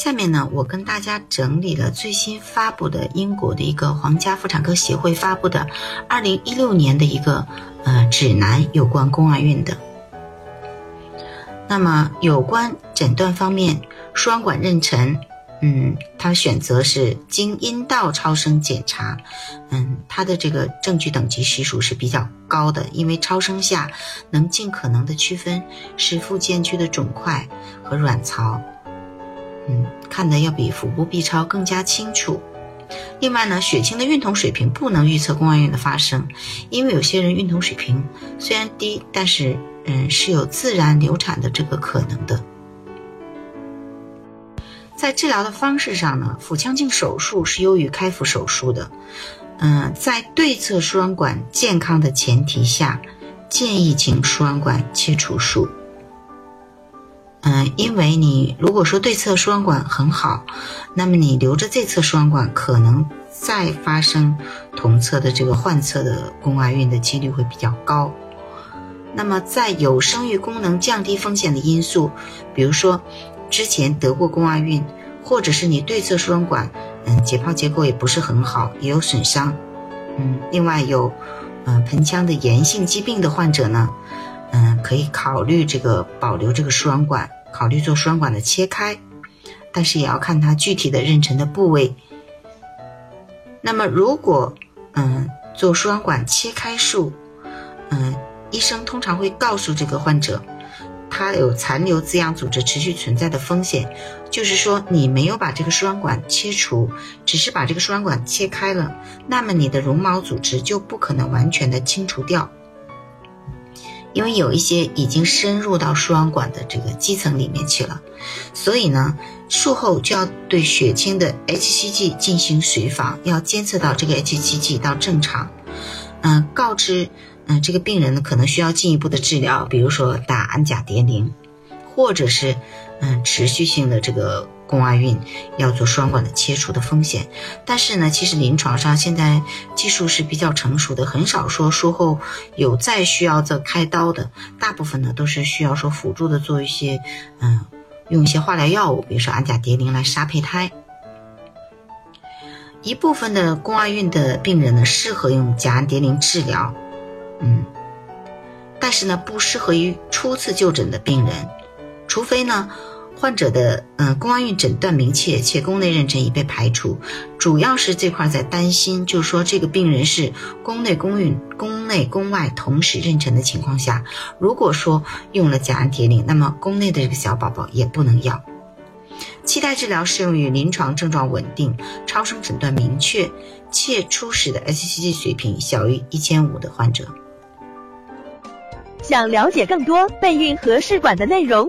下面呢，我跟大家整理了最新发布的英国的一个皇家妇产科协会发布的二零一六年的一个呃指南，有关宫外孕的。那么有关诊断方面，双管妊娠，嗯，它选择是经阴道超声检查，嗯，它的这个证据等级系数是比较高的，因为超声下能尽可能的区分是附件区的肿块和卵巢。嗯，看的要比腹部 B 超更加清楚。另外呢，血清的孕酮水平不能预测宫外孕的发生，因为有些人孕酮水平虽然低，但是嗯是有自然流产的这个可能的。在治疗的方式上呢，腹腔镜手术是优于开腹手术的。嗯，在对侧输卵管健康的前提下，建议请输卵管切除术。嗯，因为你如果说对侧输卵管很好，那么你留着这侧输卵管，可能再发生同侧的这个患侧的宫外孕的几率会比较高。那么在有生育功能降低风险的因素，比如说之前得过宫外孕，或者是你对侧输卵管嗯解剖结构也不是很好，也有损伤，嗯，另外有嗯盆腔的炎性疾病的患者呢。嗯，可以考虑这个保留这个输卵管，考虑做输卵管的切开，但是也要看它具体的妊娠的部位。那么如果嗯做输卵管切开术，嗯，医生通常会告诉这个患者，他有残留滋养组织持续存在的风险，就是说你没有把这个输卵管切除，只是把这个输卵管切开了，那么你的绒毛组织就不可能完全的清除掉。因为有一些已经深入到输卵管的这个基层里面去了，所以呢，术后就要对血清的 hCG 进行随访，要监测到这个 hCG 到正常。嗯，告知嗯这个病人呢可能需要进一步的治疗，比如说打氨甲蝶呤，或者是嗯持续性的这个。宫外孕要做双管的切除的风险，但是呢，其实临床上现在技术是比较成熟的，很少说术后有再需要再开刀的，大部分呢都是需要说辅助的做一些，嗯，用一些化疗药物，比如说氨甲蝶呤来杀胚胎。一部分的宫外孕的病人呢适合用甲氨蝶呤治疗，嗯，但是呢不适合于初次就诊的病人，除非呢。患者的嗯宫外孕诊断明确，且宫内妊娠已被排除，主要是这块在担心，就是说这个病人是宫内宫孕、宫内宫外同时妊娠的情况下，如果说用了甲氨蝶呤，那么宫内的这个小宝宝也不能要。期待治疗适用于临床症状稳定、超声诊断明确且初始的 hCG 水平小于一千五的患者。想了解更多备孕和试管的内容。